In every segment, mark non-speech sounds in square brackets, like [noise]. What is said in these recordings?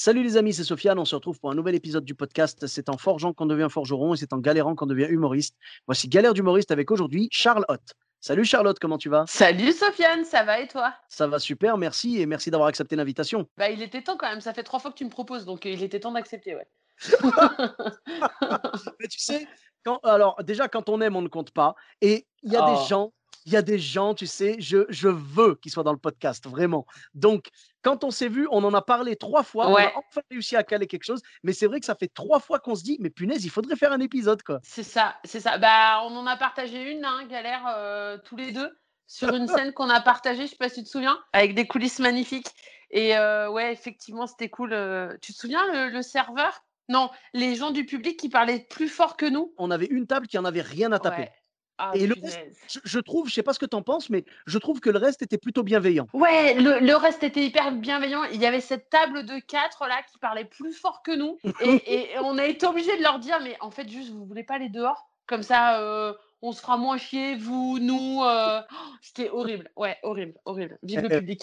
Salut les amis, c'est Sofiane. On se retrouve pour un nouvel épisode du podcast. C'est en forgeant qu'on devient forgeron et c'est en galérant qu'on devient humoriste. Voici Galère d'humoriste avec aujourd'hui Charles Hott. Salut Charlotte, comment tu vas? Salut Sofiane, ça va et toi? Ça va super, merci et merci d'avoir accepté l'invitation. Bah il était temps quand même, ça fait trois fois que tu me proposes, donc euh, il était temps d'accepter, ouais. [laughs] Mais tu sais, quand, alors déjà quand on aime, on ne compte pas. Et il y a Oh. des gens, il y a des gens, tu sais, je, je veux qu'ils soient dans le podcast, vraiment. Donc quand on s'est vu, on en a parlé trois fois, on a enfin réussi à caler quelque chose. Mais c'est vrai que ça fait trois fois qu'on se dit, mais punaise, il faudrait faire un épisode quoi. C'est ça, c'est ça. Bah on en a partagé une, hein, galère, euh, tous les deux, sur une scène qu'on a partagée, je sais pas si tu te souviens, avec des coulisses magnifiques. Et euh, ouais, effectivement, c'était cool. euh. Tu te souviens le, le serveur? Non, les gens du public qui parlaient plus fort que nous. On avait une table qui en avait rien à taper. Ouais. Ah, Et le punaise. Je, je trouve, je sais pas ce que tu en penses, mais je trouve que le reste était plutôt bienveillant. Ouais, le, le reste était hyper bienveillant. Il y avait cette table de quatre là qui parlait plus fort que nous. [laughs] Et, et on a été obligé de leur dire, mais en fait, juste, vous voulez pas aller dehors? Comme ça, euh, on se fera moins chier, vous, nous. euh. Oh, [gasps] C'était horrible. Ouais, horrible, horrible. Vive le Eh, eh. public.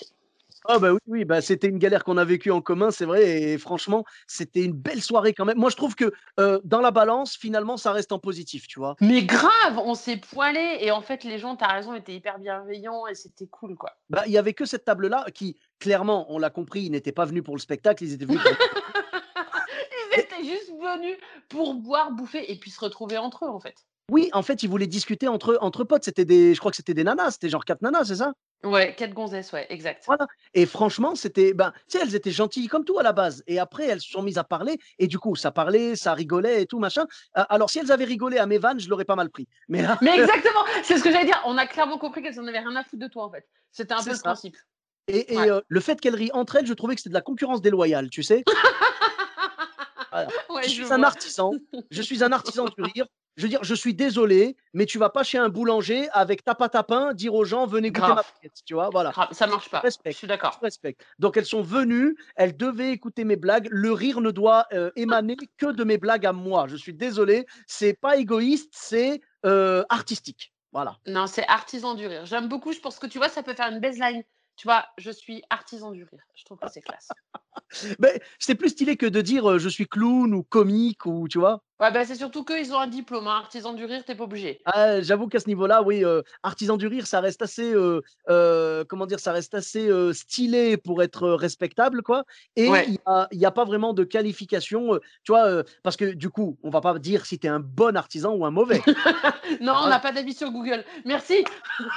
Ah bah oui, oui bah c'était une galère qu'on a vécue en commun, c'est vrai, et franchement, c'était une belle soirée quand même. Moi, je trouve que euh, dans la balance, finalement, ça reste en positif, tu vois. Mais grave, on s'est poilé. Et en fait, les gens, t'as raison, étaient hyper bienveillants et c'était cool, quoi. Bah, il y avait que cette table-là qui, clairement, on l'a compris, ils n'étaient pas venus pour le spectacle, ils étaient venus pour... [laughs] Ils étaient juste venus pour boire, bouffer et puis se retrouver entre eux, en fait. Oui, en fait, ils voulaient discuter entre, entre potes. C'était des, je crois que c'était des nanas, c'était genre quatre nanas, c'est ça? Ouais, quatre gonzesses, ouais, exact. Voilà. Et franchement, c'était, ben, tu sais, elles étaient gentilles comme tout à la base. Et après, elles se sont mises à parler. Et du coup, ça parlait, ça rigolait et tout, machin. Euh, Alors, si elles avaient rigolé à mes vannes, je l'aurais pas mal pris. Mais là, Mais [laughs] exactement, c'est ce que j'allais dire. On a clairement compris qu'elles en avaient rien à foutre de toi en fait. C'était un peu le ça. principe. et, et, Ouais. euh, le fait qu'elles rient entre elles, je trouvais que c'était de la concurrence déloyale, tu sais. [laughs] Voilà. Ouais, je je suis un artisan. Je suis un artisan du rire. Je veux dire, je suis désolé, mais tu vas pas chez un boulanger avec ta pâte à pain dire aux gens venez goûter ma baguette, tu vois. Voilà. Grave, ça marche pas. Je Respect. suis d'accord. Je respecte. Donc elles sont venues, elles devaient écouter mes blagues. Le rire ne doit euh, émaner que de mes blagues à moi. Je suis désolé, c'est pas égoïste, c'est euh, artistique. Voilà. Non, c'est artisan du rire. J'aime beaucoup. Je pense que tu vois, ça peut faire une baseline. Tu vois, je suis artisan du rire. Je trouve que c'est classe. [laughs] Mais c'est plus stylé que de dire euh, je suis clown ou comique ou tu vois. Ouais, bah, c'est surtout qu'ils ont un diplôme. hein. Artisan du rire, t'es pas obligé. Ah, J'avoue qu'à ce niveau-là, oui, euh, artisan du rire, ça reste assez, euh, euh, comment dire, ça reste assez stylé pour être respectable, quoi. Et il Ouais. n'y a, pas vraiment de qualification, tu vois, parce que du coup, on va pas dire si tu es un bon artisan ou un mauvais. [laughs] Non, on Voilà. n'a pas d'avis sur Google. Merci.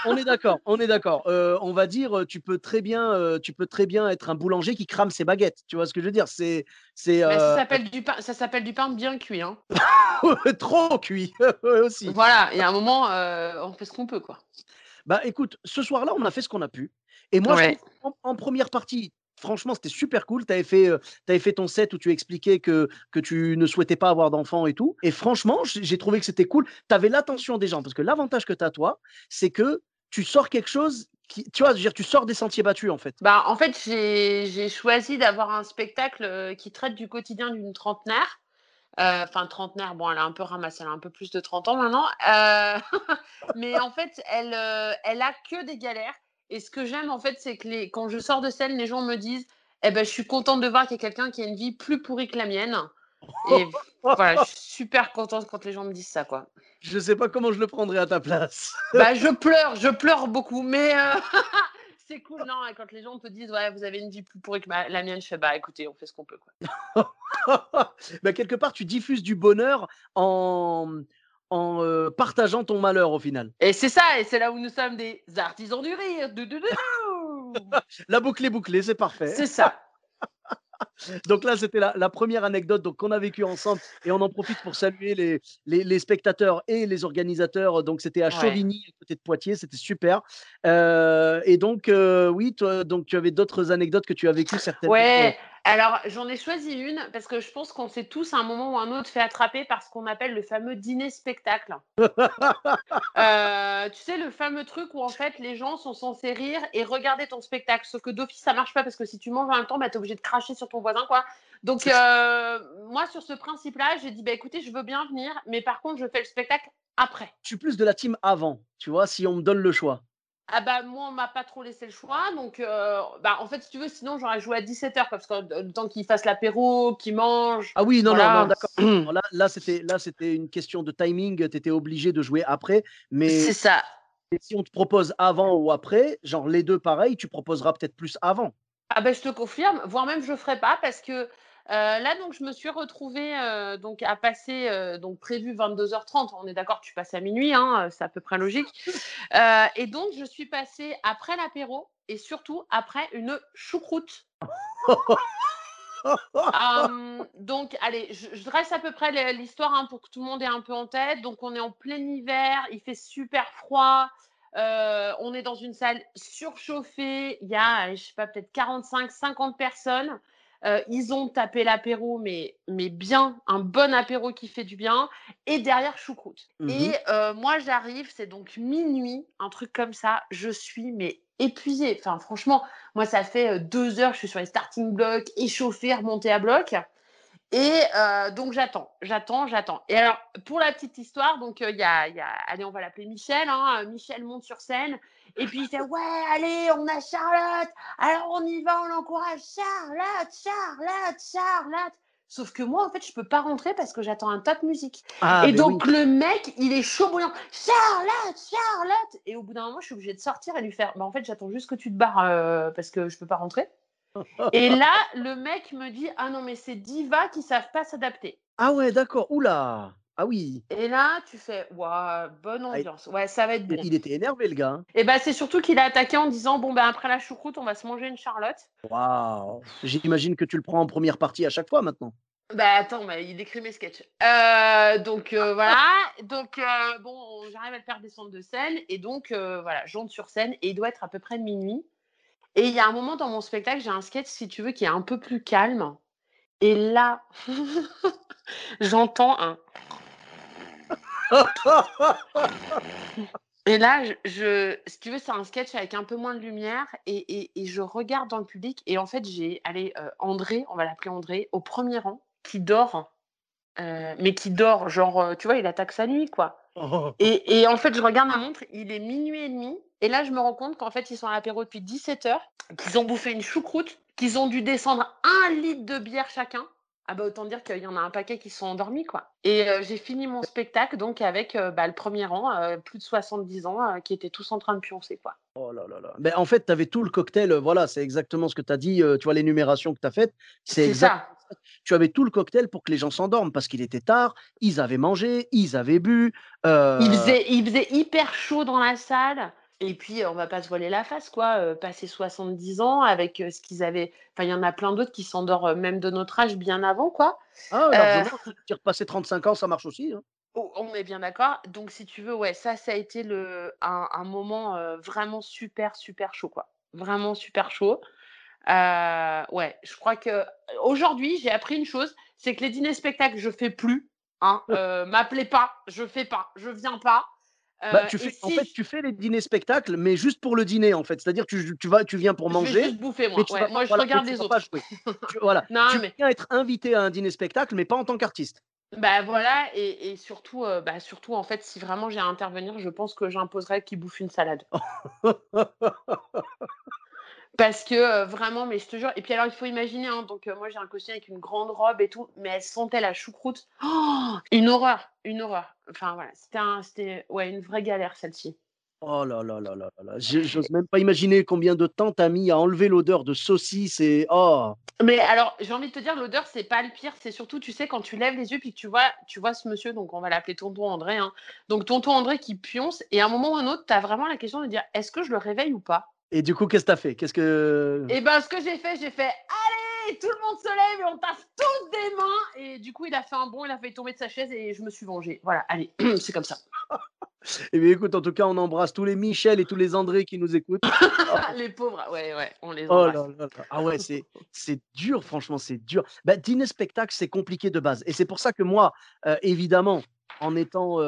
on est d'accord, [laughs] on est d'accord. On va dire, tu peux très bien, tu peux très bien être un boulanger qui crame ses baguettes. Tu vois ce que je veux dire? C'est, c'est Mais ça s'appelle du pain. Ça s'appelle du pain bien cuit. Hein. [laughs] trop cuit [laughs] aussi. Voilà. Il y a un moment, euh, on fait ce qu'on peut, quoi. Bah écoute, ce soir-là, on a fait ce qu'on a pu. Et moi, Ouais. en, en première partie, franchement, c'était super cool. Tu avais, fait, euh, fait ton set où tu expliquais que, que tu ne souhaitais pas avoir d'enfants et tout. Et franchement, j'ai trouvé que c'était cool. Tu avais l'attention des gens. Parce que l'avantage que tu as, toi, c'est que tu sors quelque chose qui. Tu vois, je veux dire, tu sors des sentiers battus, en fait. Bah, en fait, j'ai j'ai choisi d'avoir un spectacle euh, qui traite du quotidien d'une trentenaire. Euh, Enfin, trentenaire, bon, elle a un peu ramassé, elle a un peu plus de 30 ans maintenant. Euh, [laughs] mais en fait, elle, euh, elle a que des galères. Et ce que j'aime, en fait, c'est que les, quand je sors de scène, les gens me disent Eh ben, je suis contente de voir qu'il y a quelqu'un qui a une vie plus pourrie que la mienne. Et voilà, je suis super contente quand les gens me disent ça, quoi. Je sais pas comment je le prendrais à ta place. Bah, je pleure, je pleure beaucoup, mais euh, [laughs] c'est cool, non et Quand les gens te disent, ouais, vous avez une vie plus pourrie que ma- la mienne, je fais, bah, écoutez, on fait ce qu'on peut, quoi. [laughs] bah, quelque part, tu diffuses du bonheur en, en euh, partageant ton malheur au final. Et c'est ça, et c'est là où nous sommes des artisans du rire. [laughs] La boucle est bouclée, c'est parfait. C'est ça. [laughs] Donc là, c'était la, la première anecdote donc, qu'on a vécue ensemble et on en profite pour saluer les, les, les spectateurs et les organisateurs. Donc c'était à Ouais. Chauvigny, à côté de Poitiers, c'était super. Euh, et donc, euh, oui, toi, donc tu avais d'autres anecdotes que tu as vécues certainement. Ouais, alors j'en ai choisi une parce que je pense qu'on s'est tous à un moment ou un autre fait attraper par ce qu'on appelle le fameux dîner spectacle. [laughs] Euh, tu sais, le fameux truc où en fait les gens sont censés rire et regarder ton spectacle. Sauf que d'office, ça marche pas parce que si tu manges en même temps, bah, tu es obligé de cracher sur ton voisin. quoi. Donc, euh, moi, sur ce principe-là, j'ai dit bah, écoutez, je veux bien venir, mais par contre, je fais le spectacle après. Je suis plus de la team avant, tu vois, si on me donne le choix. Ah bah moi on m'a pas trop laissé le choix donc euh, bah en fait si tu veux sinon j'aurais joué à 17h parce que euh, le temps qu'il fasse l'apéro, qu'il mange. Ah oui, non, non, Voilà. non, d'accord. [clears throat] là, là c'était là, c'était une question de timing. Tu étais obligé de jouer après. Mais C'est ça. si on te propose avant ou après, genre les deux pareil, tu proposeras peut-être plus avant. Ah ben je te confirme, voire même je ferai pas parce que euh, là donc je me suis retrouvée euh, donc à passer euh, donc prévu 22h30. On est d'accord, tu passes à minuit, hein, c'est à peu près logique. Et donc je suis passée après l'apéro et surtout après une choucroute. Euh, [laughs] donc, allez, je, je dresse à peu près l'histoire hein, pour que tout le monde ait un peu en tête. Donc, on est en plein hiver, il fait super froid. on est dans une salle surchauffée. Il y a, je sais pas, peut-être 45, 50 personnes. Euh, ils ont tapé l'apéro, mais, mais bien, un bon apéro qui fait du bien. Et derrière, choucroute. Mhm. Et euh, moi, j'arrive, c'est donc minuit, un truc comme ça. Je suis, mais épuisée. Enfin, franchement, moi, ça fait euh, deux heures, je suis sur les starting blocks, échauffée, remontée à bloc. Et euh, donc, j'attends, j'attends, j'attends. Et alors, pour la petite histoire, donc, euh, il y, a, il y a, allez, on va l'appeler Michel. Hein, Michel monte sur scène. Et puis, il fait Ouais, allez, on a Charlotte. Alors, on y va, on l'encourage. Charlotte, Charlotte, Charlotte. Sauf que moi, en fait, je peux pas rentrer parce que j'attends un tas de musique. Ah, et donc oui. le mec, il est chaud bouillant. Charlotte, Charlotte. Et au bout d'un moment, je suis obligée de sortir et lui faire. Bah en fait, j'attends juste que tu te barres euh, parce que je peux pas rentrer. et [laughs] là, le mec me dit ah non mais c'est divas qui savent pas s'adapter. Ah ouais, d'accord. Oula. Ah oui. Et là, tu fais waouh, bonne Ah, ambiance. Ouais, ça va être bon. Il était énervé le gars. hein. Et bah c'est surtout qu'il a attaqué en disant bon ben après la choucroute, on va se manger une Charlotte. Waouh. J'imagine que tu le prends en première partie à chaque fois maintenant. Bah attends, mais il écrit mes sketchs. Euh, donc euh, voilà, [laughs] donc euh, bon, j'arrive à le faire descendre de scène et donc euh, voilà, j'entre sur scène et il doit être à peu près minuit. Et il y a un moment dans mon spectacle, j'ai un sketch si tu veux qui est un peu plus calme. Et là, [laughs] j'entends un. Et là, je, je- si tu veux, c'est un sketch avec un peu moins de lumière et, et- et je regarde dans le public et en fait, j'ai, allez, euh, André, on va l'appeler André, au premier rang, qui dort, euh, mais qui dort, genre, euh, tu vois, il attaque sa nuit, quoi. [laughs] Et, et en fait, je regarde ma montre, il est minuit et demi, et là, je me rends compte qu'en fait, ils sont à l'apéro depuis 17 heures, qu'ils ont bouffé une choucroute, qu'ils ont dû descendre un litre de bière chacun. Ah bah autant dire qu'il y en a un paquet qui sont endormis quoi. Et euh, j'ai fini mon spectacle donc avec euh, bah, le premier rang, euh, plus de 70 ans, qui étaient tous en train de pioncer quoi. Oh là là là. Ben, en fait, tu avais tout le cocktail. Voilà, c'est exactement ce que tu as dit. tu vois, l'énumération que tu as faite. C'est exact. ça. Tu avais tout le cocktail pour que les gens s'endorment parce qu'il était tard, ils avaient mangé, ils avaient bu. Il faisait, il faisait hyper chaud dans la salle. Et puis, on va pas se voiler la face, quoi. euh, passer 70 ans avec euh, ce qu'ils avaient. Enfin, il y en a plein d'autres qui s'endorment même de notre âge bien avant, quoi. Ah, largement. Si tu repasses 35 ans, ça marche aussi. hein. Oh, on est bien d'accord. Donc, si tu veux, ouais, ça, ça a été le, un, un moment vraiment super, super chaud, quoi. Vraiment super chaud. Euh, ouais, je crois que aujourd'hui, j'ai appris une chose, c'est que les dîners spectacles, je fais plus. Hein, [laughs] euh, M'appelez pas, je fais pas, je viens pas. Bah, Euh, tu fais, en fait, je- tu fais les dîners spectacles, mais juste pour le dîner, en fait. C'est-à-dire que tu, tu vas, tu viens pour je vais manger, juste bouffer, moi. Ouais, moi, je voilà, regarde les autres. pas jouer. [laughs] Tu- voilà. Non, tu mais viens être invité à un dîner spectacle, mais pas en tant qu'artiste. bah voilà, et, et surtout, euh, bah, surtout, en fait, si vraiment j'ai à intervenir, je pense que j'imposerais qu'ils bouffent une salade. [laughs] Parce que euh, vraiment, mais je te jure. Et puis alors, il faut imaginer, hein, donc euh, moi j'ai un costume avec une grande robe et tout, mais elle sentait la choucroute. Oh, une horreur, une horreur. Enfin voilà, c'était un, ouais, une vraie galère celle-ci. Oh là là là là là J'ose même pas imaginer combien de temps t'as mis à enlever l'odeur de saucisse et oh. Mais alors, j'ai envie de te dire, l'odeur, c'est pas le pire, c'est surtout, tu sais, quand tu lèves les yeux puis que tu vois, tu vois ce monsieur, donc on va l'appeler tonton André, hein. donc tonton André qui pionce, et à un moment ou à un autre, tu as vraiment la question de dire, est-ce que je le réveille ou pas? Et du coup, qu'est-ce que t'as fait? Qu'est-ce que Et ben, ce que j'ai fait, j'ai fait, allez, tout le monde se lève et on tasse tous des mains. Et du coup, il a fait un bond, il a fait tomber de sa chaise et je me suis vengée. Voilà, allez, [clears throat] c'est comme ça. [laughs] Eh bien, écoute, en tout cas, on embrasse tous les Michel et tous les André qui nous écoutent. [laughs] les pauvres, ouais, ouais, on les Oh embrasse. là là là. Ah ouais, c'est c'est dur, franchement, c'est dur. Bah, dîner spectacle, c'est compliqué de base. Et c'est pour ça que moi, euh, évidemment, en étant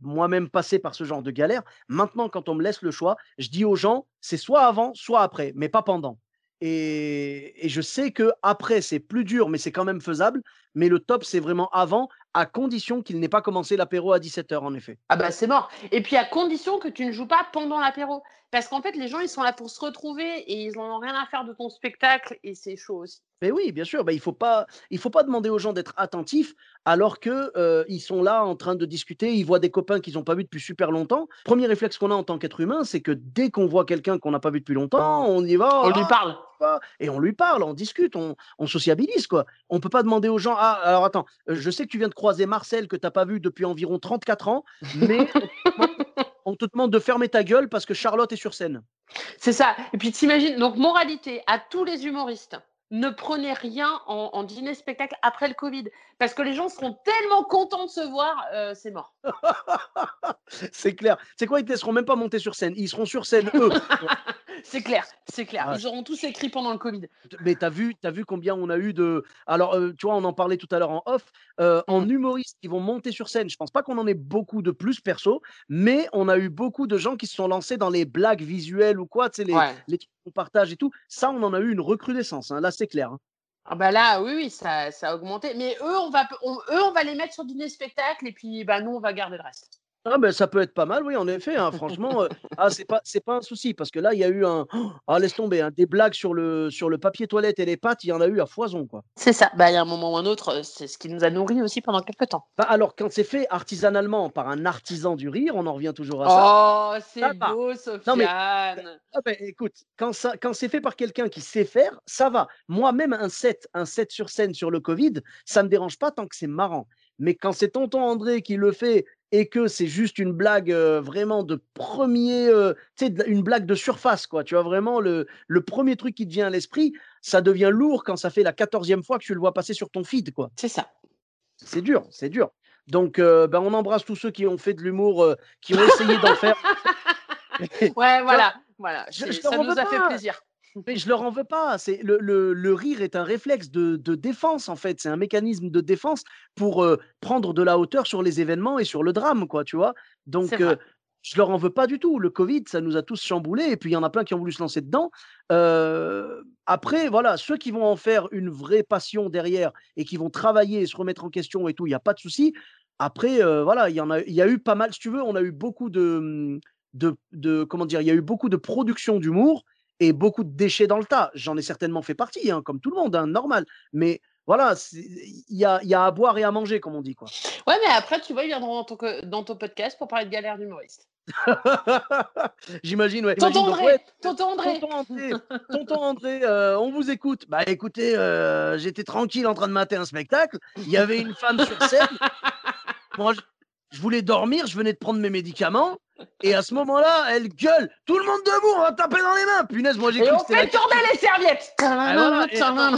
moi-même passé par ce genre de galère, maintenant, quand on me laisse le choix, je dis aux gens, c'est soit avant, soit après, mais pas pendant. Et, et je sais que après, c'est plus dur, mais c'est quand même faisable. Mais le top, c'est vraiment avant, à condition qu'il n'ait pas commencé l'apéro à 17h, en effet. Ah bah c'est mort. Et puis à condition que tu ne joues pas pendant l'apéro. Parce qu'en fait, les gens, ils sont là pour se retrouver et ils n'en ont rien à faire de ton spectacle et c'est chaud aussi. Mais oui, bien sûr, bah, il ne faut, pas- il faut pas demander aux gens d'être attentifs alors qu'ils ils sont là en train de discuter, ils voient des copains qu'ils n'ont pas vus depuis super longtemps. Premier réflexe qu'on a en tant qu'être humain, c'est que dès qu'on voit quelqu'un qu'on n'a pas vu depuis longtemps, on y va On lui parle. Pas et on lui parle, on discute, on, on sociabilise. quoi. On ne peut pas demander aux gens, ah, alors attends, euh, je sais que tu viens de croiser Marcel que tu n'as pas vu depuis environ 34 ans, mais [laughs] on te demande- de fermer ta gueule parce que Charlotte est sur scène. C'est ça. Et puis t'imagines, donc moralité à tous les humoristes, ne prenez rien en, en dîner spectacle après le Covid. Parce que les gens seront tellement contents de se voir, euh, c'est mort. [laughs] c'est clair. C'est quoi, ils ne te laisseront même pas monter sur scène. Ils seront sur scène, eux. [laughs] C'est clair, c'est clair. Ouais. Ils auront tous écrit pendant le Covid. Mais tu as vu, t'as vu combien on a eu de. Alors, euh, tu vois, on en parlait tout à l'heure en off. euh, en humoristes qui vont monter sur scène, je pense pas qu'on en ait beaucoup de plus perso, mais on a eu beaucoup de gens qui se sont lancés dans les blagues visuelles ou quoi, tu sais, les, Ouais. les trucs qu'on partage et tout. Ça, on en a eu une recrudescence. hein, Là, c'est clair. hein. Ah bah là, oui, oui, ça, ça a augmenté. Mais eux, on va, on- eux, on va les mettre sur dîner spectacle et puis bah, nous, on va garder le reste. Ah ben ça peut être pas mal, oui, en effet. hein, franchement, euh, ah, c'est pas c'est pas un souci parce que là, il y a eu un ah laisse tomber, hein, des blagues sur le sur le papier toilette et les pâtes, il y en a eu à foison quoi. C'est ça. Bah, il y a un moment ou un autre, euh, c'est ce qui nous a nourris aussi pendant quelques temps. Bah, alors quand c'est fait artisanalement par un artisan du rire, on en revient toujours à ça. Oh, c'est va. beau, Non, mais- Sofiane. Ah ben, écoute, quand, ça, quand c'est fait par quelqu'un qui sait faire, ça va. Moi, même un set, un set sur scène sur le Covid, ça me dérange pas tant que c'est marrant. Mais quand c'est tonton André qui le fait et que c'est juste une blague euh, vraiment de premier, euh, tu sais, une blague de surface, quoi. Tu vois, vraiment le, le premier truc qui te vient à l'esprit, ça devient lourd quand ça fait la quatorzième fois que tu le vois passer sur ton feed, quoi. C'est ça. C'est dur, c'est dur. Donc, euh, ben, on embrasse tous ceux qui ont fait de l'humour, qui ont essayé d'en faire. [laughs] Ouais, voilà. voilà. je- ça nous a fait plaisir. Mais je leur en veux pas. C'est le, le- le rire est un réflexe de, de défense en fait. C'est un mécanisme de défense pour euh, prendre de la hauteur sur les événements et sur le drame, quoi. Tu vois? Donc euh, je leur en veux pas du tout. Le Covid, ça nous a tous chamboulés et puis il y en a plein qui ont voulu se lancer dedans. Euh, après, voilà, ceux qui vont en faire une vraie passion derrière et qui vont travailler et se remettre en question et tout, il n'y a pas de souci. Après, voilà, il y en a, il y a eu pas mal. Si tu veux, on a eu beaucoup de, de, de comment dire, il y a eu beaucoup de production d'humour et beaucoup de déchets dans le tas. J'en ai certainement fait partie, hein, comme tout le monde, hein, normal. Mais voilà, il y a, il y a à boire et à manger, comme on dit. Quoi. Ouais, mais après, tu vois, ils viendront dans ton, co- dans ton podcast pour parler de galère d'humoriste. [laughs] J'imagine, ouais. Tonton imagine, André, ouais, tonton André. Tonton André, [laughs] tonton André, euh, on vous écoute. Bah écoutez, euh, j'étais tranquille en train de mater un spectacle. Il y avait une femme sur scène. [laughs] Moi, je, voulais dormir, je venais de prendre mes médicaments. Et à ce moment-là, elle gueule. Tout le monde debout, on va taper dans les mains. Punaise, moi j'ai Et cru que on c'était la fait tourner les serviettes. voilà, et attends.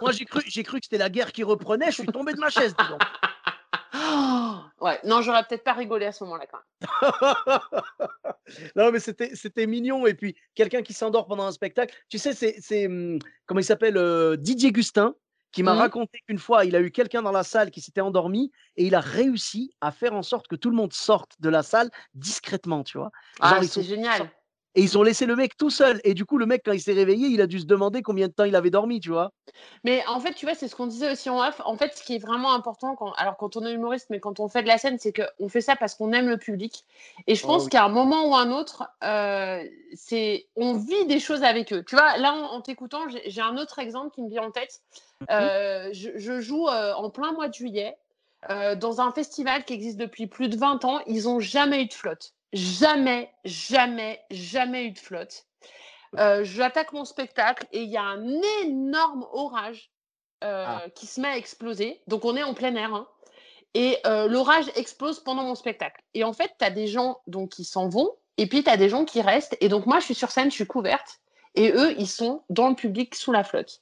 Moi, j'ai cru, j'ai cru que c'était la guerre qui reprenait. Je suis tombé de ma chaise. Oh, ouais, non, j'aurais peut-être pas rigolé à ce moment-là quand même. [laughs] non, mais c'était, c'était mignon. Et puis, quelqu'un qui s'endort pendant un spectacle. Tu sais, c'est, c'est hum, comment il s'appelle euh, Didier Gustin, qui m'a Mhm. raconté qu'une fois, il a eu quelqu'un dans la salle qui s'était endormi et il a réussi à faire en sorte que tout le monde sorte de la salle discrètement, tu vois. Ah, Genre, c'est sont- génial. Et ils ont laissé le mec tout seul. Et du coup, le mec, quand il s'est réveillé, il a dû se demander combien de temps il avait dormi, tu vois. Mais en fait, tu vois, c'est ce qu'on disait aussi en off. En fait, ce qui est vraiment important, quand, alors quand on est humoriste, mais quand on fait de la scène, c'est qu'on fait ça parce qu'on aime le public. Et je Oh pense oui. qu'à un moment ou un autre, euh, c'est on vit des choses avec eux. Tu vois, là, en, en t'écoutant, j'ai un autre exemple qui me vient en tête. Euh, je, je joue euh, en plein mois de juillet dans un festival qui existe depuis plus de 20 ans. Ils n'ont jamais eu de flotte. Jamais, jamais, jamais eu de flotte. Euh, J'attaque mon spectacle et il y a un énorme orage euh, Ah. qui se met à exploser. Donc on est en plein air. hein. Et euh, l'orage explose pendant mon spectacle. Et en fait, tu as des gens donc, qui s'en vont et puis tu as des gens qui restent. Et donc moi, je suis sur scène, je suis couverte. Et eux, ils sont dans le public sous la flotte.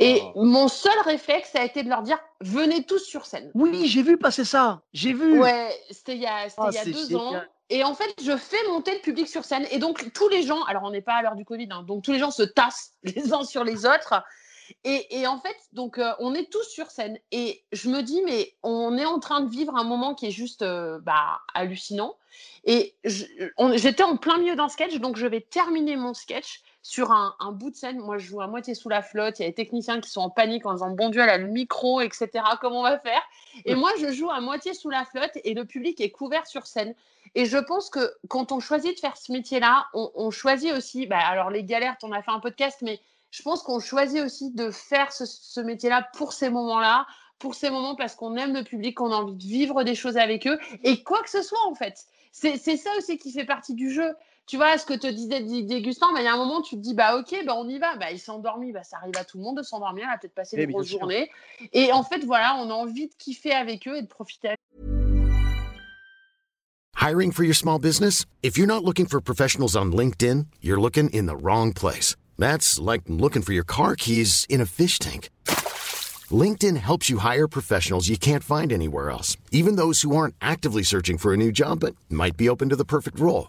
Et Oh. mon seul réflexe, ça a été de leur dire venez tous sur scène. Oui, j'ai vu passer ça. J'ai vu. Ouais, c'était il y a, Ah, il y a c'est deux ans. Et en fait, je fais monter le public sur scène. Et donc, tous les gens, alors on n'est pas à l'heure du Covid, hein, donc tous les gens se tassent [laughs] les uns sur les autres. Et, et en fait, donc, euh, on est tous sur scène. Et je me dis, mais on est en train de vivre un moment qui est juste euh, bah, hallucinant. Et j'étais en plein milieu d'un sketch, donc je vais terminer mon sketch sur un, un bout de scène. Moi, je joue à moitié sous la flotte. Il y a les techniciens qui sont en panique en disant Bon Dieu, elle a le micro, etc. Comment on va faire? Et moi, je joue à moitié sous la flotte et le public est couvert sur scène. Et je pense que quand on choisit de faire ce métier-là, on, on choisit aussi, bah, alors les galères, on a fait un podcast, mais je pense qu'on choisit aussi de faire ce, ce métier-là pour ces moments-là, pour ces moments parce qu'on aime le public, qu'on a envie de vivre des choses avec eux, et quoi que ce soit en fait. C'est c'est ça aussi qui fait partie du jeu. Tu vois, ce que te disait Didier Gustin, bah, il y a un moment, tu te dis, bah ok, bah, on y va. Bah, il s'est endormi, bah, ça arrive à tout le monde de s'endormir, elle a peut-être passé Eh, une bien grosse journée. Et en fait, voilà, on a envie de kiffer avec eux et de profiter Hiring for your small business? If you're not looking for professionals on LinkedIn, you're looking in the wrong place. That's like looking for your car keys in a fish tank. LinkedIn helps you hire professionals you can't find anywhere else, even those who aren't actively searching for a new job but might be open to the perfect role.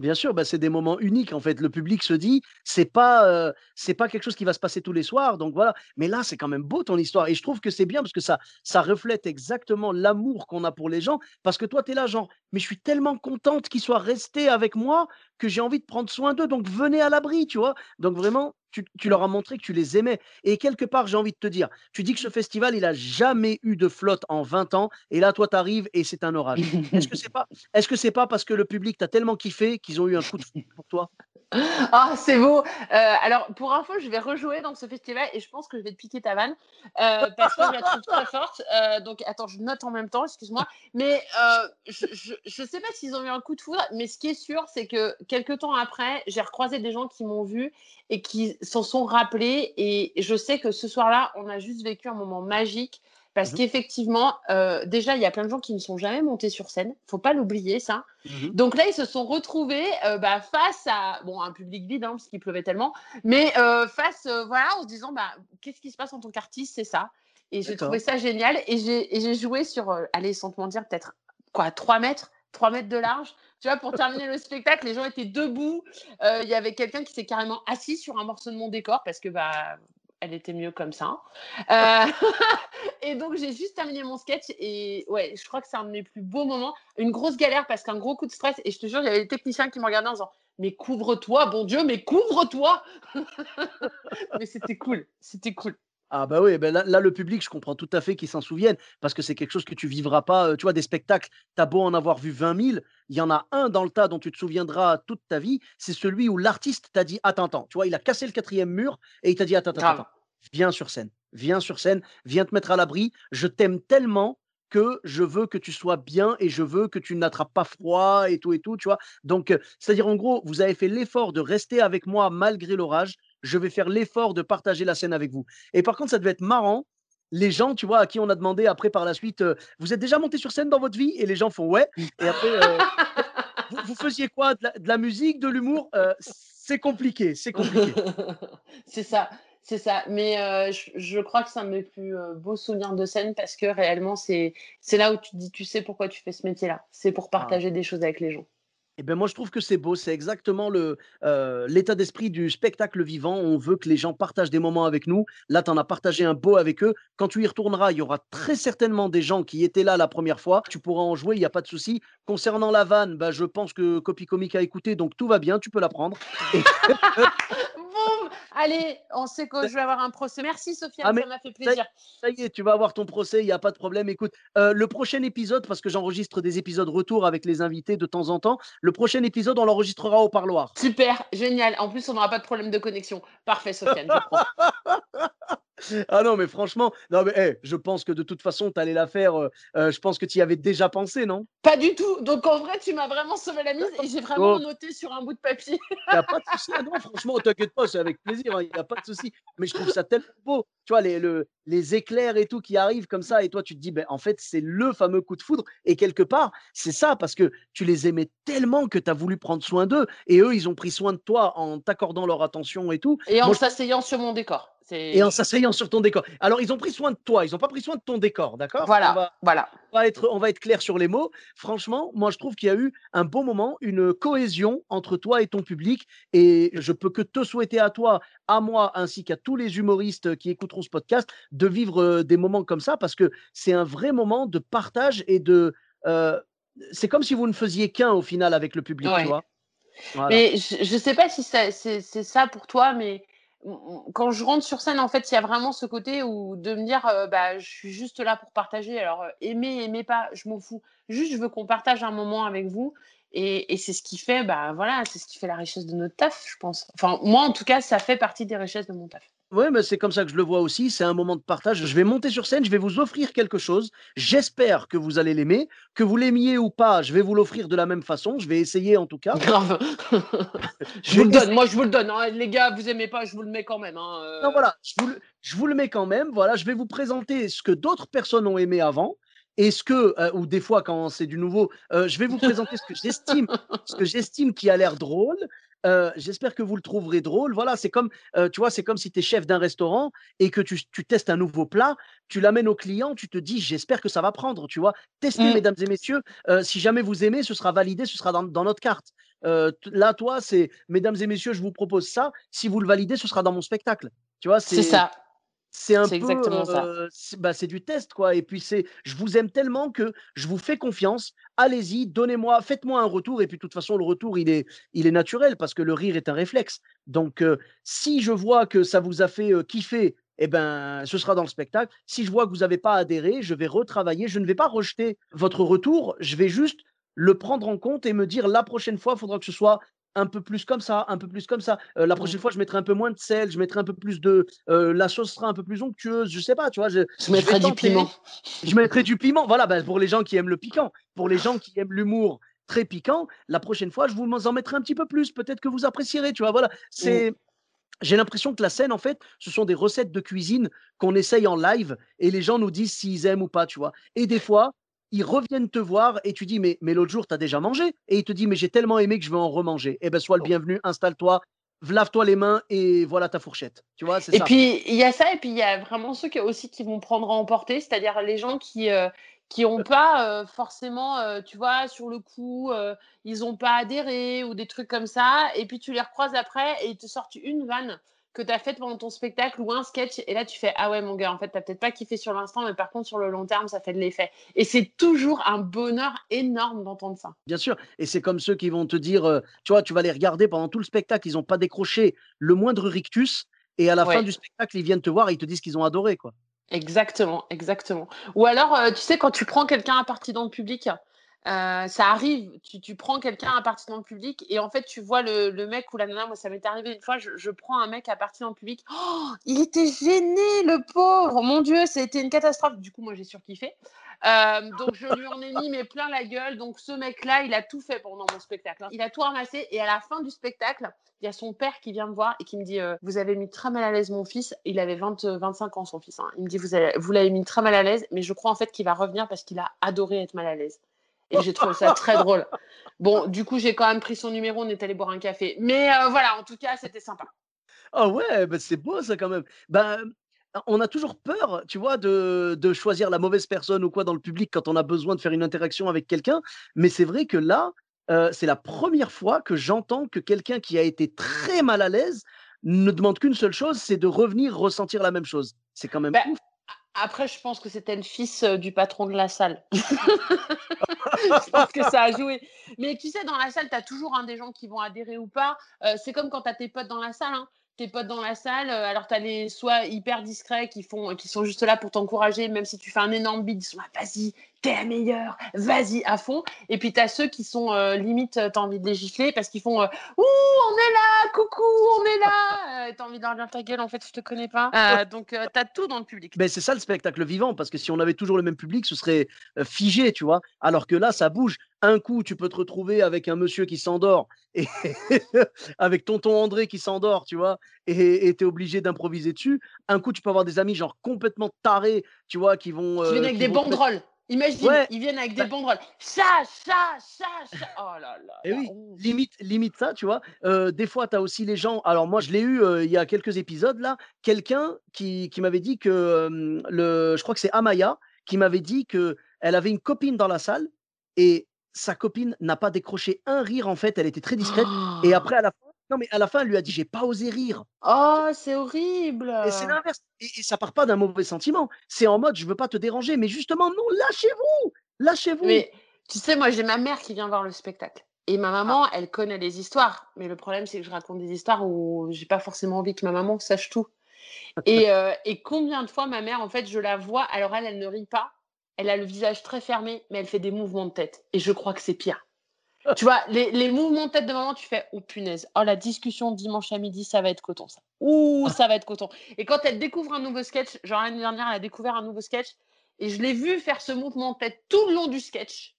Bien sûr, bah, c'est des moments uniques en fait. Le public se dit, c'est pas, euh, c'est pas quelque chose qui va se passer tous les soirs. Donc voilà. Mais là, c'est quand même beau ton histoire. Et je trouve que c'est bien parce que ça, ça reflète exactement l'amour qu'on a pour les gens. Parce que toi, tu es là, genre, mais je suis tellement contente qu'ils soient restés avec moi que j'ai envie de prendre soin d'eux. Donc venez à l'abri, tu vois. Donc vraiment, tu, tu leur as montré que tu les aimais. Et quelque part, j'ai envie de te dire, tu dis que ce festival, il a jamais eu de flotte en 20 ans. Et là, toi, tu arrives et c'est un orage. Est-ce que c'est pas, est-ce que c'est pas parce que le public t'a tellement kiffé qu'ils ont eu un coup de [laughs] foudre pour toi? [laughs] Ah, c'est beau. Euh, alors, pour info, je vais rejouer dans ce festival et je pense que je vais te piquer ta vanne euh, parce que je la trouve très forte. Euh, donc, attends, je note en même temps, excuse-moi. Mais je ne sais pas s'ils ont eu un coup de foudre, mais ce qui est sûr, c'est que quelques temps après, j'ai recroisé des gens qui m'ont vu et qui s'en sont rappelés. Et je sais que ce soir-là, on a juste vécu un moment magique. Parce Mhm. qu'effectivement, euh, déjà, il y a plein de gens qui ne sont jamais montés sur scène. faut pas l'oublier, ça. Mhm. Donc là, ils se sont retrouvés euh, bah, face à bon, un public vide, hein, parce qu'il pleuvait tellement, mais euh, face, voilà, en se disant, bah, qu'est-ce qui se passe en tant qu'artiste, c'est ça. Et j'ai trouvé ça génial. Et j'ai joué sur, allez, sans te mentir, peut-être quoi, 3 mètres, 3 mètres de large. Tu vois, pour terminer le spectacle, les gens étaient debout. Il y avait quelqu'un qui s'est carrément assis sur un morceau de mon décor parce que bah, elle était mieux comme ça. [laughs] Euh, [laughs] et donc, j'ai juste terminé mon sketch et ouais, je crois que c'est un de mes plus beaux moments. Une grosse galère parce qu'un gros coup de stress. Et je te jure, il y avait des techniciens qui me regardaient en disant Mais couvre-toi, bon Dieu, mais couvre-toi [laughs] Mais c'était cool, c'était cool. Ah bah oui, ben là, là, le public, je comprends tout à fait qu'ils s'en souviennent parce que c'est quelque chose que tu vivras pas. Tu vois, des spectacles, tu as beau en avoir vu 20 000, il y en a un dans le tas dont tu te souviendras toute ta vie, c'est celui où l'artiste t'a dit Attends, attends, tu vois, il a cassé le quatrième mur et il t'a dit Attends, attends, attends, viens sur scène, viens sur scène, viens te mettre à l'abri, je t'aime tellement que je veux que tu sois bien et je veux que tu n'attrapes pas froid et tout et tout, tu vois? Donc, c'est-à-dire en gros, vous avez fait l'effort de rester avec moi malgré l'orage, je vais faire l'effort de partager la scène avec vous. Et par contre, ça devait être marrant. Les gens, tu vois, à qui on a demandé après par la suite, euh, vous êtes déjà monté sur scène dans votre vie? Et les gens font ouais. Et après, euh, [laughs] vous, vous faisiez quoi? De la, de la musique, de l'humour? Euh, C'est compliqué, c'est compliqué. [laughs] c'est ça, c'est ça. Mais je, je crois que c'est un de mes plus beaux souvenirs de scène parce que réellement, c'est c'est là où tu te dis, tu sais pourquoi tu fais ce métier-là. C'est pour partager des choses avec les gens. Et ben moi, je trouve que c'est beau. C'est exactement le euh, l'état d'esprit du spectacle vivant. On veut que les gens partagent des moments avec nous. Là, tu en as partagé un beau avec eux. Quand tu y retourneras, il y aura très certainement des gens qui étaient là la première fois. Tu pourras en jouer, il n'y a pas de souci. Concernant la vanne, bah, je pense que Copy Comic a écouté, donc tout va bien, tu peux la prendre. [laughs] Et- Boum Allez, on sait que je vais avoir un procès. Merci Sofiane, Ah, ça m'a fait plaisir. Ça y est, tu vas avoir ton procès, il n'y a pas de problème. Écoute, euh, le prochain épisode, parce que j'enregistre des épisodes retour avec les invités de temps en temps, le prochain épisode, on l'enregistrera au parloir. Super, génial. En plus, on n'aura pas de problème de connexion. Parfait, Sofiane, je prends. [laughs] Ah non, mais franchement, non, mais je pense que de toute façon, tu allais la faire. euh, euh, je pense que tu y avais déjà pensé, non? Pas du tout. Donc en vrai, tu m'as vraiment sauvé la mise et j'ai [laughs] vraiment Oh. noté sur un bout de papier. Il n'y a pas de souci. Ah non, franchement, t'inquiète pas, c'est avec plaisir. Il n'y a pas de souci. Mais je trouve ça tellement beau. Tu vois, les, le- les éclairs et tout qui arrivent comme ça. Et toi, tu te dis, ben, en fait, c'est le fameux coup de foudre. Et quelque part, c'est ça parce que tu les aimais tellement que tu as voulu prendre soin d'eux. Et eux, ils ont pris soin de toi en t'accordant leur attention et tout. Et en je- s'asseyant sur mon décor. Et en s'asseyant sur ton décor. Alors, ils ont pris soin de toi. Ils n'ont pas pris soin de ton décor, d'accord? On Voilà, va- voilà. on va être, on va être clair sur les mots. Franchement, moi, je trouve qu'il y a eu un beau moment, une cohésion entre toi et ton public. Et je peux que te souhaiter à toi, à moi, ainsi qu'à tous les humoristes qui écouteront ce podcast, de vivre euh, des moments comme ça parce que c'est un vrai moment de partage et de. euh, c'est comme si vous ne faisiez qu'un au final avec le public, Ouais. tu vois? Voilà. Mais je ne sais pas si c'est ça pour toi, mais quand je rentre sur scène, en fait, il y a vraiment ce côté où de me dire, euh, bah, je suis juste là pour partager. Alors, euh, aimer, aimer pas, je m'en fous. Juste, je veux qu'on partage un moment avec vous. Et, et c'est ce qui fait, bah voilà, c'est ce qui fait la richesse de notre taf, je pense. Enfin, moi, en tout cas, ça fait partie des richesses de mon taf. Oui, mais c'est comme ça que je le vois aussi. C'est un moment de partage. Je vais monter sur scène, je vais vous offrir quelque chose. J'espère que vous allez l'aimer. Que vous l'aimiez ou pas, je vais vous l'offrir de la même façon. Je vais essayer en tout cas. [laughs] Grave. [laughs] je vous le donne, moi je vous le donne. hein. Les gars, vous aimez pas, je vous le mets quand même. hein, euh. Non, voilà, je vous, le, je vous le mets quand même. Voilà, je vais vous présenter ce que d'autres personnes ont aimé avant. Et ce que, euh, ou des fois quand c'est du nouveau, euh, je vais vous présenter ce que j'estime, ce que j'estime qui a l'air drôle. Euh, J'espère que vous le trouverez drôle. Voilà, c'est comme, tu vois, c'est comme si tu es chef d'un restaurant et que tu, tu testes un nouveau plat, tu l'amènes au client, tu te dis, j'espère que ça va prendre, tu vois. Testez, Mm. mesdames et messieurs. Si jamais vous aimez, ce sera validé, ce sera dans, dans notre carte. Là, toi, c'est, mesdames et messieurs, je vous propose ça. Si vous le validez, ce sera dans mon spectacle. Tu vois, C'est ça. C'est un peu, exactement euh, c'est bah, c'est du test, quoi. Et puis, c'est, je vous aime tellement que je vous fais confiance. Allez-y, donnez-moi, faites-moi un retour. Et puis, de toute façon, le retour, il est, il est naturel parce que le rire est un réflexe. Donc, euh, si je vois que ça vous a fait euh, kiffer, eh ben, ce sera dans le spectacle. Si je vois que vous n'avez pas adhéré, je vais retravailler. Je ne vais pas rejeter votre retour. Je vais juste le prendre en compte et me dire la prochaine fois, il faudra que ce soit un peu plus comme ça, un peu plus comme ça. Euh, la prochaine fois, je mettrai un peu moins de sel, je mettrai un peu plus de. euh, la sauce sera un peu plus onctueuse, je sais pas, tu vois. Je, Je mettrai du piment. Je mettrai du piment. Voilà, ben, pour les gens qui aiment le piquant. Pour les gens qui aiment l'humour très piquant, la prochaine fois, je vous en mettrai un petit peu plus. Peut-être que vous apprécierez, tu vois. Voilà. C'est. J'ai l'impression que la scène, en fait, ce sont des recettes de cuisine qu'on essaye en live et les gens nous disent s'ils aiment ou pas, tu vois. Et des fois, ils reviennent te voir et tu dis, mais, mais l'autre jour, tu as déjà mangé. Et il te dit, mais j'ai tellement aimé que je veux en remanger. Eh ben, sois le bienvenu, installe-toi, lave-toi les mains et voilà ta fourchette. Tu vois, c'est Et ça. puis, il y a ça, et puis il y a vraiment ceux qui, aussi qui vont prendre à emporter, c'est-à-dire les gens qui euh, qui n'ont pas euh, forcément, euh, tu vois, sur le coup, euh, ils n'ont pas adhéré ou des trucs comme ça, et puis tu les recroises après et ils te sortent une vanne que tu as faite pendant ton spectacle ou un sketch, et là tu fais Ah ouais, mon gars, en fait, tu peut-être pas kiffé sur l'instant, mais par contre, sur le long terme, ça fait de l'effet. Et c'est toujours un bonheur énorme d'entendre ça. Bien sûr. Et c'est comme ceux qui vont te dire, euh, tu vois, tu vas les regarder pendant tout le spectacle, ils n'ont pas décroché le moindre rictus. Et à la fin du spectacle, ils viennent te voir et ils te disent qu'ils ont adoré, quoi. Exactement, exactement. Ou alors, euh, tu sais, quand tu prends quelqu'un à partie dans le public, ça arrive, tu, prends quelqu'un à partie dans le public et en fait, tu vois le, mec ou la nana, moi ça m'est arrivé une fois, je, prends un mec à partie dans le public, oh, il était gêné, le pauvre, mon Dieu, ça a été une catastrophe. Du coup, moi j'ai surkiffé. Euh, donc je lui en ai mis mais plein la gueule. Donc ce mec-là, il a tout fait pendant mon spectacle. hein. Il a tout ramassé et à la fin du spectacle, il y a son père qui vient me voir et qui me dit Vous avez mis très mal à l'aise mon fils. Il avait 20, euh, 25 ans, son fils. hein. Il me dit vous l'avez mis très mal à l'aise, mais je crois en fait qu'il va revenir parce qu'il a adoré être mal à l'aise. Et j'ai trouvé ça très drôle. Bon, du coup, j'ai quand même pris son numéro, on est allé boire un café. Mais euh, voilà, en tout cas, c'était sympa. Ah ouais, bah c'est beau ça quand même. Ben, on a toujours peur, tu vois, de, de choisir la mauvaise personne ou quoi dans le public quand on a besoin de faire une interaction avec quelqu'un. Mais c'est vrai que là, euh, c'est la première fois que j'entends que quelqu'un qui a été très mal à l'aise ne demande qu'une seule chose, c'est de revenir ressentir la même chose. C'est quand même Bah, ouf. Après, je pense que c'était le fils euh, du patron de la salle. [laughs] je pense que ça a joué. Mais tu sais, dans la salle, tu as toujours un des gens qui vont adhérer ou pas. Euh, c'est comme quand tu as tes potes dans la salle. hein. Tes potes dans la salle, euh, alors tu as les soit hyper discrets qui, font, qui sont juste là pour t'encourager, même si tu fais un énorme bid, ils sont là, vas-y, t'es la meilleure, vas-y à fond. Et puis tu as ceux qui sont euh, limite, tu as envie de les gifler parce qu'ils font euh, Ouh, on est là, coucou, on est là. [laughs] Euh, tu as envie de leur dire ta gueule, en fait, je te connais pas. donc tu as tout dans le public. Mais c'est ça le spectacle vivant parce que si on avait toujours le même public, ce serait figé, tu vois. Alors que là, ça bouge. Un coup, tu peux te retrouver avec un monsieur qui s'endort et [laughs] avec tonton André qui s'endort, tu vois, et tu es obligé d'improviser dessus. Un coup, tu peux avoir des amis genre complètement tarés, tu vois, qui vont. Tu viens avec des banderoles. Imagine, ils viennent avec des bah banderoles. Ça, ça, ça, ça. [laughs] Oh là là. Et oui, limite, limite ça, tu vois. Euh, des fois, tu as aussi les gens. Alors, moi, je l'ai eu euh, il y a quelques épisodes là. Quelqu'un qui, qui m'avait dit que le. Je crois que c'est Amaya qui m'avait dit que elle avait une copine dans la salle et sa copine n'a pas décroché un rire en fait. Elle était très discrète. Et [gasps] après, à la fin, non, mais à la fin, elle lui a dit J'ai pas osé rire. Oh, c'est horrible. Et c'est l'inverse. Et, et, ça part pas d'un mauvais sentiment. C'est en mode Je veux pas te déranger. Mais justement, non, lâchez-vous. Lâchez-vous. Mais tu sais, moi, j'ai ma mère qui vient voir le spectacle. Et ma maman, ah. elle connaît les histoires. Mais le problème, c'est que je raconte des histoires où j'ai pas forcément envie que ma maman sache tout. [laughs] et, euh, et combien de fois ma mère, en fait, je la vois, alors elle, elle ne rit pas. Elle a le visage très fermé, mais elle fait des mouvements de tête. Et je crois que c'est pire tu vois, les, mouvements de tête de maman, tu fais oh punaise, oh la discussion dimanche à midi, ça va être coton ça. Ouh, ça va être coton. Et quand elle découvre un nouveau sketch, genre l'année dernière, elle a découvert un nouveau sketch et je l'ai vu faire ce mouvement de tête tout le long du sketch.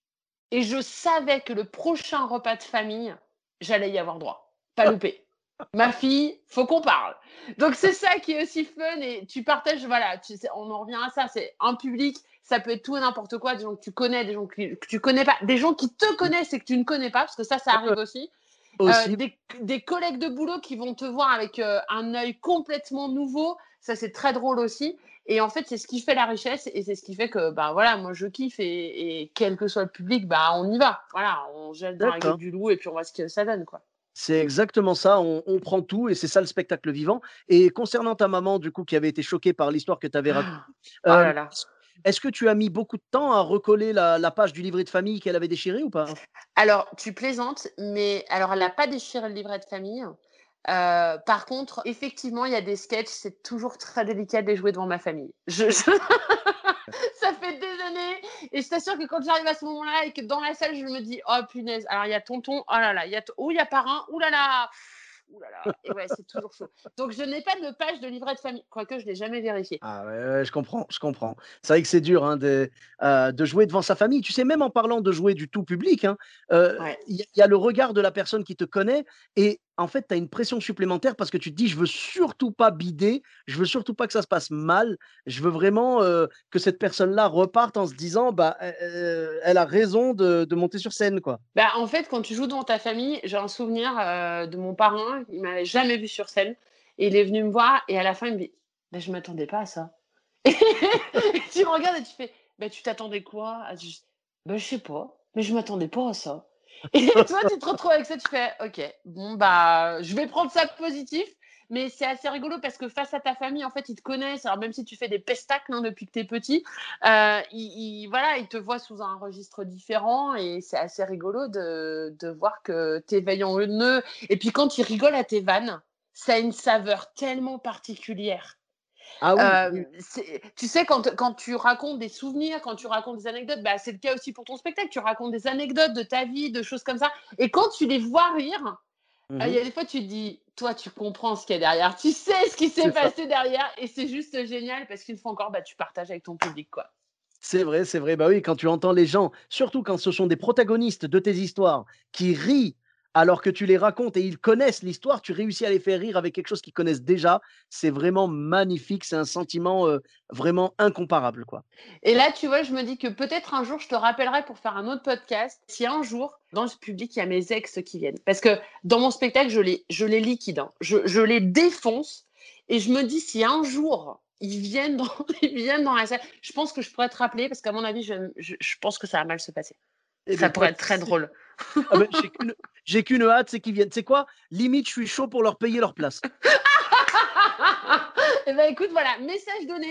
Et je savais que le prochain repas de famille, j'allais y avoir droit. Pas loupé. Ma fille, faut qu'on parle. Donc c'est ça qui est aussi fun et tu partages, voilà, tu sais, on en revient à ça, c'est un public ça peut être tout et n'importe quoi, des gens que tu connais, des gens que, tu connais pas, des gens qui te connaissent et que tu ne connais pas, parce que ça, ça arrive aussi. Euh, des, collègues de boulot qui vont te voir avec euh, un œil complètement nouveau, ça c'est très drôle aussi. Et en fait, c'est ce qui fait la richesse et c'est ce qui fait que, bah voilà, moi je kiffe et, quel que soit le public, bah on y va. Voilà, on gèle dans la du loup et puis on voit ce que ça donne, quoi. C'est exactement ça, on, prend tout et c'est ça le spectacle vivant. Et concernant ta maman, du coup, qui avait été choquée par l'histoire que tu avais racontée, oh là là. Est-ce que tu as mis beaucoup de temps à recoller la, page du livret de famille qu'elle avait déchiré ou pas? Alors, tu plaisantes, mais alors elle n'a pas déchiré le livret de famille. Euh, par contre, effectivement, il y a des sketchs, c'est toujours très délicat de les jouer devant ma famille. [laughs] ça fait des années et je t'assure que quand j'arrive à ce moment-là et que dans la salle, je me dis Oh punaise, alors il y a tonton, oh là là, il y a ou il y a parrain, oh là là et ouais, c'est toujours chaud. Donc, je n'ai pas de page de livret de famille, quoique je ne l'ai jamais vérifié. Ah ouais, je comprends, je comprends. C'est vrai que c'est dur hein, de, euh, de, jouer devant sa famille. Tu sais, même en parlant de jouer du tout public, hein, euh, il y, a le regard de la personne qui te connaît et en fait, tu as une pression supplémentaire parce que tu te dis, je veux surtout pas bider, je veux surtout pas que ça se passe mal, je veux vraiment que cette personne-là reparte en se disant, bah, elle a raison de, monter sur scène, quoi. Bah, en fait, quand tu joues dans ta famille, j'ai un souvenir de mon parrain, il m'avait jamais vu sur scène, et il est venu me voir, et à la fin, il me dit, bah, je m'attendais pas à ça. [laughs] et tu regardes et tu fais, bah, tu t'attendais quoi bah, Je sais pas, mais je m'attendais pas à ça. [laughs] Et toi, tu te retrouves avec ça, tu fais, ok, bon, bah, je vais prendre ça positif. Mais c'est assez rigolo parce que face à ta famille, en fait, ils te connaissent. Alors, même si tu fais des pestacles hein, depuis que tu es petit, euh, ils, voilà, ils te voient sous un registre différent et c'est assez rigolo de, de voir que tu en eux. Et puis, quand ils rigolent à tes vannes, ça a une saveur tellement particulière. Ah oui, tu sais, quand, quand, tu racontes des souvenirs, quand tu racontes des anecdotes, bah, c'est le cas aussi pour ton spectacle. Tu racontes des anecdotes de ta vie, de choses comme ça. Et quand tu les vois rire, mmh il y a des fois, tu te dis, toi, tu comprends ce qu'il y a derrière. Tu sais ce qui s'est passé derrière. Et c'est juste génial parce qu'une fois encore, bah, tu partages avec ton public. quoi. C'est vrai, c'est vrai. Bah oui, quand tu entends les gens, surtout quand ce sont des protagonistes de tes histoires, qui rient alors que tu les racontes et ils connaissent l'histoire, tu réussis à les faire rire avec quelque chose qu'ils connaissent déjà. C'est vraiment magnifique, c'est un sentiment vraiment incomparable. quoi. Et là, tu vois, je me dis que peut-être un jour, je te rappellerai pour faire un autre podcast, si un jour, dans ce public, il y a mes ex qui viennent. Parce que dans mon spectacle, je les, je les liquide, hein. je, les défonce. Et je me dis, si un jour, ils viennent dans, [laughs] ils viennent dans la salle. Je pense que je pourrais te rappeler parce qu'à mon avis, je, je, pense que ça va mal se passer. Eh ça pourrait être très drôle. Ah ben, j'ai qu'une hâte, c'est qu'ils viennent. C'est quoi? Limite, je suis chaud pour leur payer leur place. et [laughs] eh ben écoute, voilà, message donné.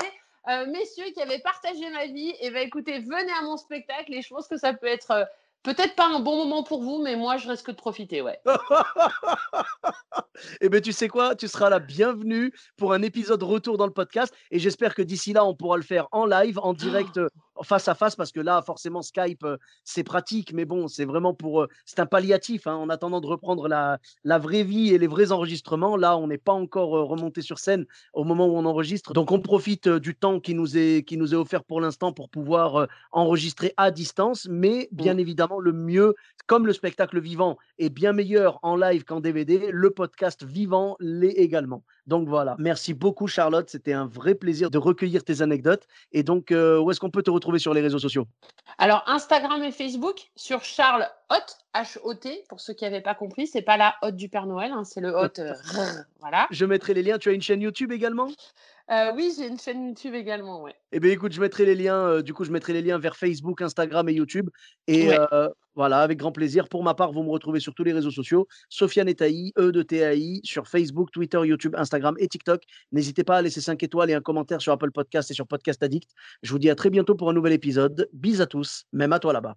Euh, messieurs qui avaient partagé ma vie, et eh ben écoutez, venez à mon spectacle et je pense que ça peut être euh, Peut-être pas un bon moment pour vous, mais moi, je risque de profiter, ouais. [laughs] eh bien, tu sais quoi? Tu seras la bienvenue pour un épisode retour dans le podcast. Et j'espère que d'ici là, on pourra le faire en live, en direct, face à face parce que là, forcément, Skype, c'est pratique, mais bon, c'est vraiment pour. c'est un palliatif. Hein, en attendant de reprendre la, la vraie vie et les vrais enregistrements, là, on n'est pas encore remonté sur scène au moment où on enregistre. Donc, on profite du temps qui nous est, qui nous est offert pour l'instant pour pouvoir enregistrer à distance, mais bien mmh. évidemment, le mieux, comme le spectacle vivant est bien meilleur en live qu'en DVD, le podcast vivant l'est également. Donc voilà, merci beaucoup Charlotte, c'était un vrai plaisir de recueillir tes anecdotes. Et donc, euh, où est-ce qu'on peut te retrouver sur les réseaux sociaux? Alors, Instagram et Facebook, sur Charles Hot, H-O-T, pour ceux qui n'avaient pas compris, c'est pas la Hot du Père Noël, hein, c'est le Hot. [laughs] Euh, voilà. Je mettrai les liens. Tu as une chaîne YouTube également? Euh, oui, j'ai une chaîne YouTube également, ouais. Eh bien, écoute, je mettrai les liens. Euh, du coup, je mettrai les liens vers Facebook, Instagram et YouTube. Et euh, voilà, avec grand plaisir. Pour ma part, vous me retrouvez sur tous les réseaux sociaux. Sofiane Etaï, E de TAI, sur Facebook, Twitter, YouTube, Instagram et TikTok. N'hésitez pas à laisser 5 étoiles et un commentaire sur Apple Podcast et sur Podcast Addict. Je vous dis à très bientôt pour un nouvel épisode. Bis à tous, même à toi là-bas.